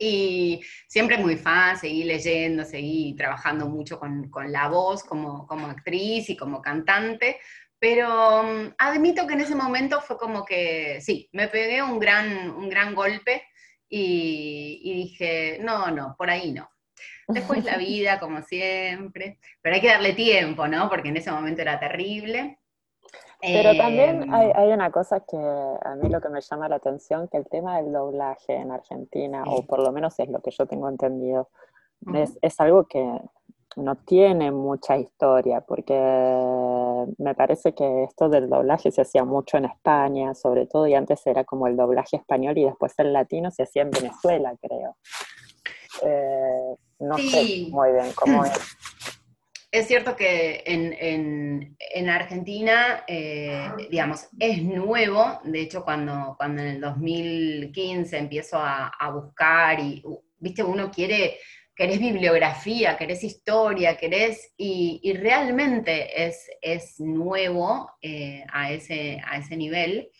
Y siempre muy fan, seguí leyendo, seguí trabajando mucho con, con la voz como, como actriz y como cantante, pero mm, admito que en ese momento fue como que, sí, me pegué un gran, un gran golpe y, y dije, no, no, por ahí no. Después la vida, como siempre, pero hay que darle tiempo, ¿no? Porque en ese momento era terrible. Pero también hay, hay una cosa que a mí lo que me llama la atención, que el tema del doblaje en Argentina, o por lo menos es lo que yo tengo entendido, es algo que no tiene mucha historia, porque me parece que esto del doblaje se hacía mucho en España, sobre todo, y antes era como el doblaje español y después el latino se hacía en Venezuela, creo. Eh, no Sí. sé muy bien cómo es. Es cierto que en, en- en Argentina, eh, digamos, es nuevo. De hecho, cuando, cuando en el 2015 empiezo a, a buscar y, viste, uno quiere, querés bibliografía, querés historia, querés, y, y realmente es, es nuevo eh, a, ese, a ese nivel.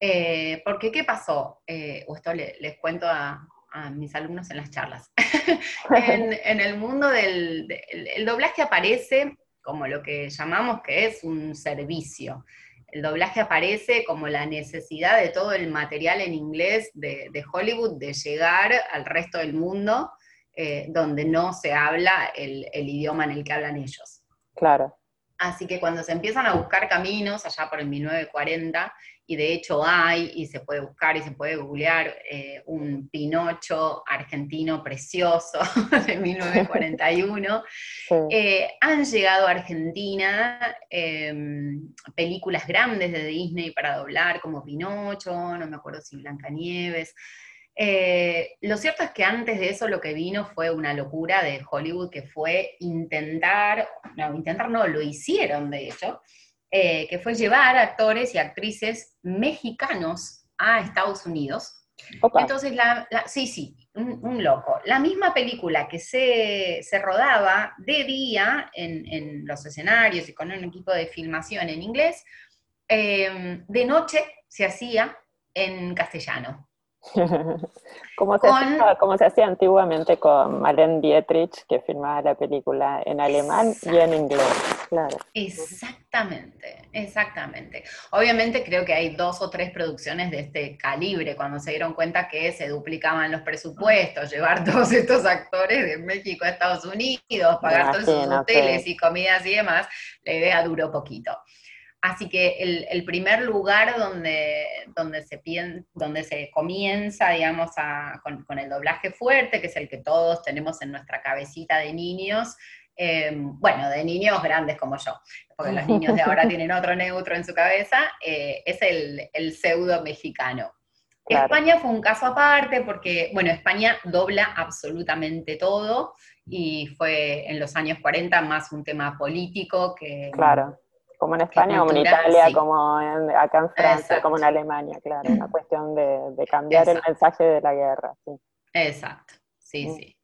Eh, porque, ¿qué pasó? Eh, o esto le- les cuento a, mis alumnos en las charlas. en, el mundo del de- el, doblaje aparece como lo que llamamos que es un servicio. El doblaje aparece como la necesidad de todo el material en inglés de Hollywood de llegar al resto del mundo eh, donde no se habla el, el idioma en el que hablan ellos. Claro. Así que cuando se empiezan a buscar caminos, allá por el 1940, y de hecho hay, y se puede buscar y se puede googlear, eh, un Pinocho argentino precioso de 1941, Sí. eh, han llegado a Argentina eh, películas grandes de Disney para doblar, como Pinocho, no me acuerdo si Blancanieves. Eh, lo cierto es que antes de eso lo que vino fue una locura de Hollywood que fue intentar, no, intentar no, lo hicieron de hecho, eh, que fue llevar actores y actrices mexicanos a Estados Unidos. Opa. Entonces, la, la- sí, sí, un, un loco. La misma película que se, se rodaba de día en, en los escenarios y con un equipo de filmación en inglés, eh, de noche se hacía en castellano. como, se Con- hacía, como se hacía antiguamente con Marlene Dietrich, que filmaba la película en alemán y en inglés, claro. Exactamente, exactamente. Obviamente creo que hay dos o tres producciones de este calibre cuando se dieron cuenta que se duplicaban los presupuestos, llevar todos estos actores de México a Estados Unidos, pagar todos Imagínate. hoteles y comidas y demás, la idea duró poquito. Así que el, el primer lugar donde, donde, se pien- donde se comienza, digamos, a- con, con el doblaje fuerte, que es el que todos tenemos en nuestra cabecita de niños, eh, bueno, de niños grandes como yo, porque los niños de ahora tienen otro neutro en su cabeza, eh, es el, el pseudo mexicano. Claro. España fue un caso aparte porque, bueno, España dobla absolutamente todo y fue en los años 40 más un tema político que... Claro. Como en España, como en Italia, sí. como en- acá en Francia, Exacto. como en Alemania, claro. Una cuestión de, de cambiar el mensaje de la guerra. Sí. Exacto, sí, Mm. sí.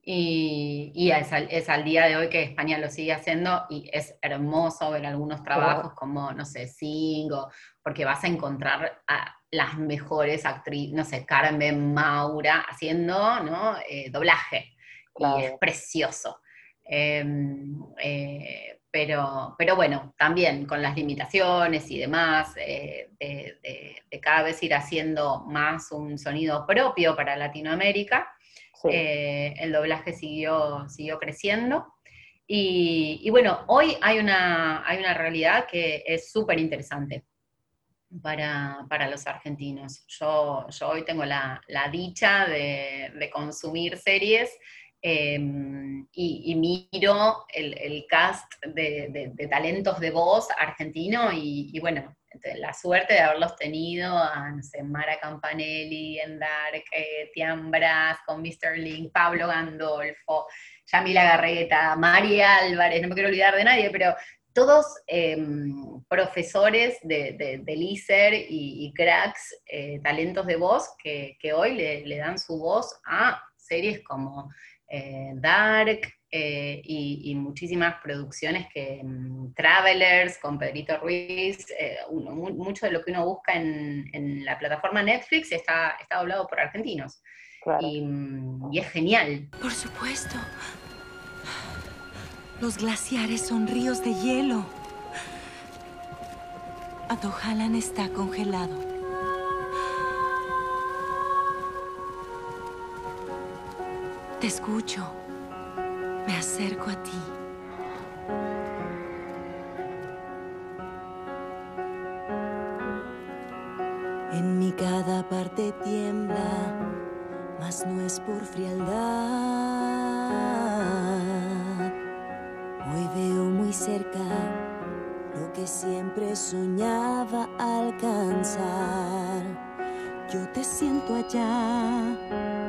Y, y es, al, es al día de hoy que España lo sigue haciendo y es hermoso ver algunos trabajos como, no sé, Singo, porque vas a encontrar a las mejores actrices, no sé, Carmen Maura haciendo ¿no? Eh, doblaje. Claro. Y es precioso. Eh, eh, pero, pero bueno, también con las limitaciones y demás, eh, de, de- de cada vez ir haciendo más un sonido propio para Latinoamérica, Sí. eh, el doblaje siguió, siguió creciendo. Y, y bueno, hoy hay una, hay una realidad que es súper interesante para, para los argentinos. Yo, yo hoy tengo la, la dicha de, de consumir series eh, y, miro el, el cast de, de- de talentos de voz argentino y, bueno, la suerte de haberlos tenido a, no Mara Campanelli en Dark, eh, Tian con Mr. Link, Pablo Gandolfo, Yamila Garreta, María Álvarez, no me quiero olvidar de nadie, pero todos eh, profesores de, de, del ISER y, y cracks, eh, talentos de voz, que, que hoy le, le dan su voz a series como eh, Dark eh, y, y muchísimas producciones que mm, Travelers con Pedrito Ruiz, eh, uno- mu- mucho de lo que uno busca en, en la plataforma Netflix está, está doblado por argentinos. Claro. Y, mm, y es genial. Por supuesto. Los glaciares son ríos de hielo. Atohalan está congelado. Te escucho. Me acerco a ti. En mi cada parte tiembla, mas no es por frialdad. Hoy veo muy cerca lo que siempre soñaba alcanzar. Yo te siento allá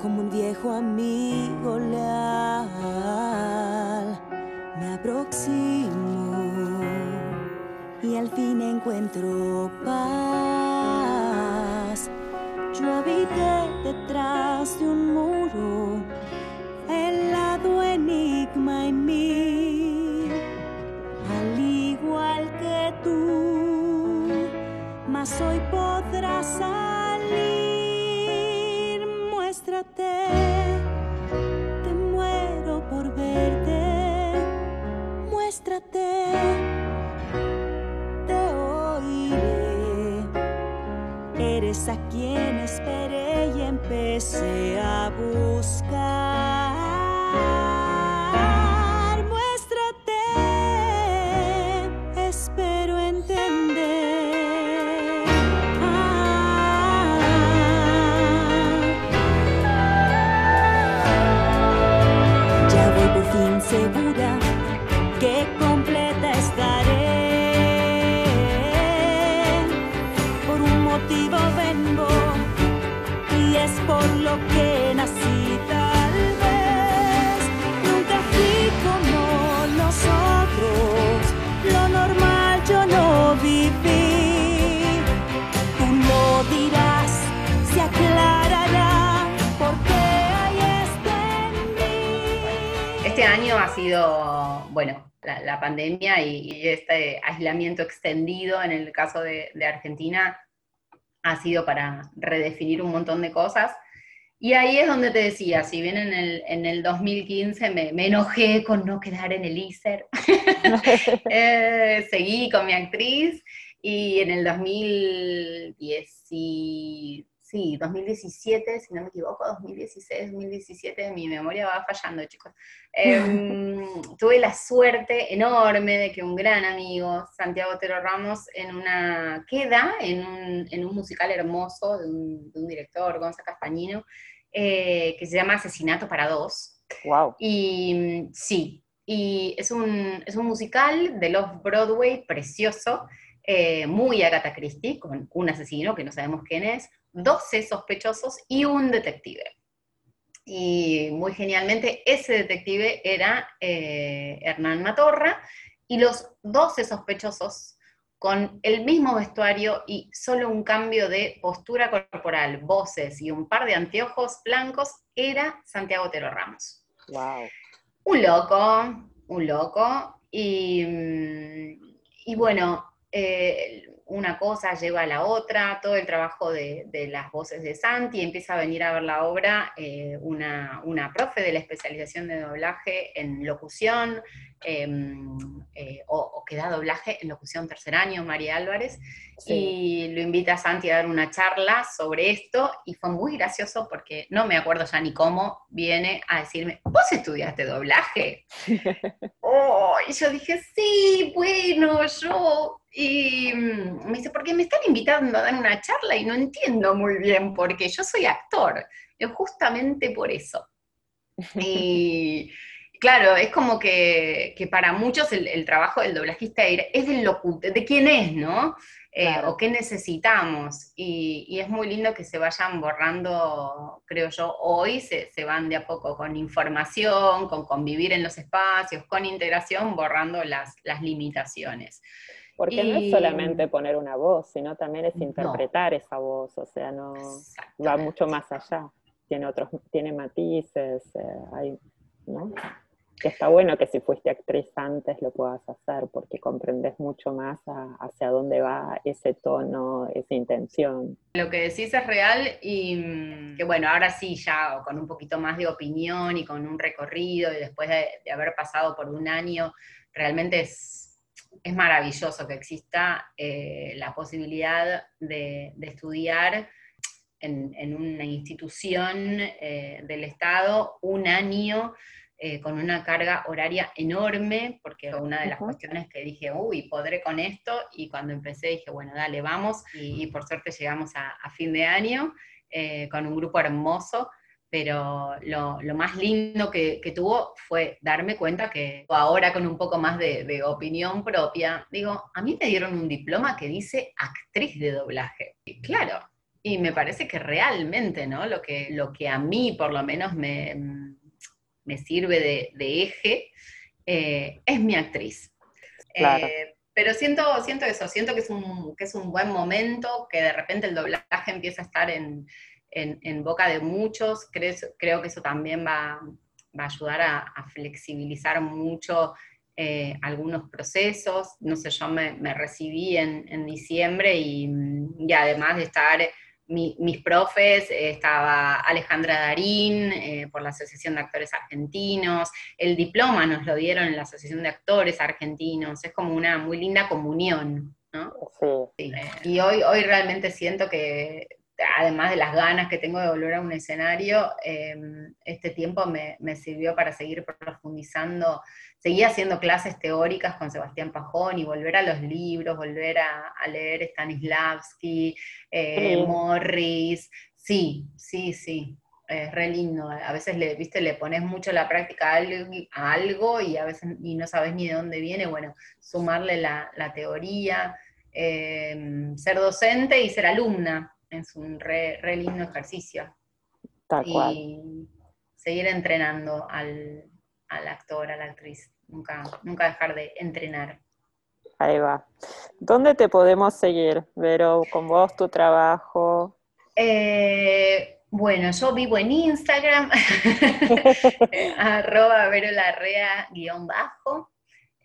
como un viejo amigo leal. Me aproximo y al fin encuentro paz. Yo habité detrás de un muro, el lado enigma en mí, al igual que tú, mas hoy podrás salir. Sido, bueno, la, la pandemia y, este aislamiento extendido en el caso de, Argentina ha sido para redefinir un montón de cosas. Y ahí es donde te decía, si bien en el, en el 2015 me, me enojé con no quedar en el ISER, eh, seguí con mi actriz y en el 2010, y- sí, 2017, si no me equivoco, 2016, 2017, mi memoria va fallando, chicos. Em, tuve la suerte enorme de que un gran amigo, Santiago Otero Ramos, en una queda, en un, en un musical hermoso de un, de un director, Gonza Castañino, eh, que se llama Asesinato para Dos. Wow. Y sí, y es un, es un musical de Love Broadway precioso, eh, muy Agatha Christie, con un asesino que no sabemos quién es, 12 sospechosos y un detective. Y muy genialmente, ese detective era eh, Hernán Matorra, y los 12 sospechosos con el mismo vestuario y solo un cambio de postura corporal, voces y un par de anteojos blancos, era Santiago Otero Ramos. Wow. Un loco, un loco. Y, mm, y bueno, eh, una cosa lleva a la otra, todo el trabajo de, las voces de Santi, empieza a venir a ver la obra eh, una, una profe de la especialización de doblaje en locución, eh, o, o, que da doblaje en locución tercer año, María Álvarez, y lo invita a Santi a dar una charla sobre esto, y fue muy gracioso porque no me acuerdo ya ni cómo, viene a decirme, ¿vos estudiaste doblaje? oh, y yo dije, sí, bueno, yo... Y mm, me dice, porque me están invitando a dar una charla y no entiendo muy bien, porque yo soy actor, es justamente por eso. Y claro, es como que, para muchos el, trabajo del doblajista es del locute, de quién es, ¿no? Eh, o qué necesitamos. Y, es muy lindo que se vayan borrando, creo yo, hoy se, van de a poco con información, con convivir en los espacios, con integración, borrando las, las limitaciones. Porque no es solamente poner una voz, sino también es interpretar esa voz, o sea, no va mucho más allá. Tiene otros, tiene matices, eh, hay, ¿no? Que está bueno que si fuiste actriz antes lo puedas hacer, porque comprendes mucho más hacia dónde va ese tono, esa intención. Lo que decís es real y mm, que bueno, ahora sí, ya con un poquito más de opinión y con un recorrido y después de, haber pasado por un año, realmente es, es maravilloso que exista eh, la posibilidad de, estudiar. En, una institución eh, del Estado un año eh, con una carga horaria enorme, porque una de las cuestiones que dije, uy, podré con esto, y cuando empecé dije, bueno, dale, vamos, y, por suerte llegamos a, fin de año eh, con un grupo hermoso, pero lo, más lindo que, tuvo fue darme cuenta que ahora con un poco más de, opinión propia, digo, a mí me dieron un diploma que dice actriz de doblaje. Y claro, y me parece que realmente, ¿no? Lo que, lo que a mí por lo menos me, me sirve de, eje, eh, es mi actriz. Eh, pero siento, siento eso, siento que es, un, que es un buen momento, que de repente el doblaje empieza a estar en, boca de muchos, creo, creo, que eso también va, a ayudar a, flexibilizar mucho eh, algunos procesos. No sé, yo me, recibí en, diciembre y, y, además de estar mis profes, eh, estaba Alejandra Darín eh, por la Asociación de Actores Argentinos, el diploma nos lo dieron en la Asociación de Actores Argentinos, es como una muy linda comunión, ¿no? Sí. Y hoy, hoy realmente siento que, además de las ganas que tengo de volver a un escenario, em, este tiempo me, me sirvió para seguir profundizando seguía haciendo clases teóricas con Sebastián Pajón y volver a los libros, volver a, leer Stanislavski, eh, Morris, sí, sí, sí, es re lindo. A veces le, viste, le pones mucho la práctica a algo, y a veces y no sabes ni de dónde viene, bueno, sumarle la, teoría, em, ser docente y ser alumna es un re, lindo ejercicio. Tal y seguir entrenando al, al actor, a la actriz. Nunca, nunca dejar de entrenar. Ahí va. ¿Dónde te podemos seguir, Vero, con vos, tu trabajo? Eh, bueno, yo vivo en Instagram, arroba verolarrea guion bajo,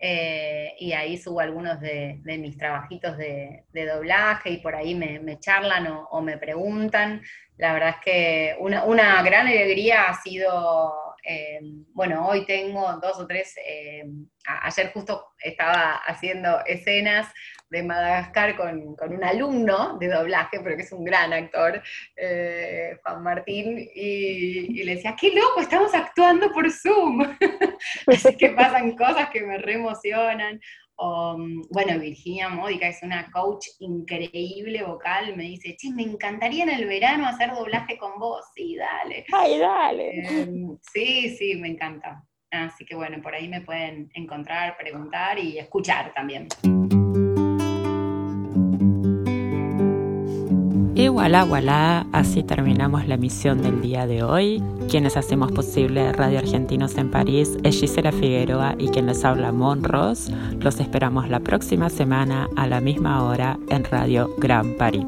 eh, y ahí subo algunos de, mis trabajitos de, doblaje y por ahí me, charlan o, me preguntan. La verdad es que una, gran alegría ha sido eh, bueno, hoy tengo dos o tres, eh, ayer justo estaba haciendo escenas de Madagascar con, un alumno de doblaje, pero que es un gran actor, eh, Juan Martín, y, le decía, qué loco, estamos actuando por Zoom. Así que pasan cosas que me re emocionan. Mm, bueno, Virginia Módica es una coach increíble vocal, me dice, sí, me encantaría en el verano hacer doblaje con vos, sí, dale. Ay, dale. Em, sí, sí, me encanta. Así que bueno, por ahí me pueden encontrar, preguntar y escuchar también. Y voilà, voilà, así terminamos la emisión del día de hoy. Quienes hacemos posible Radio Argentinos en París es Gisela Figueroa y quien les habla Monros. Los esperamos la próxima semana a la misma hora en Radio Gran París.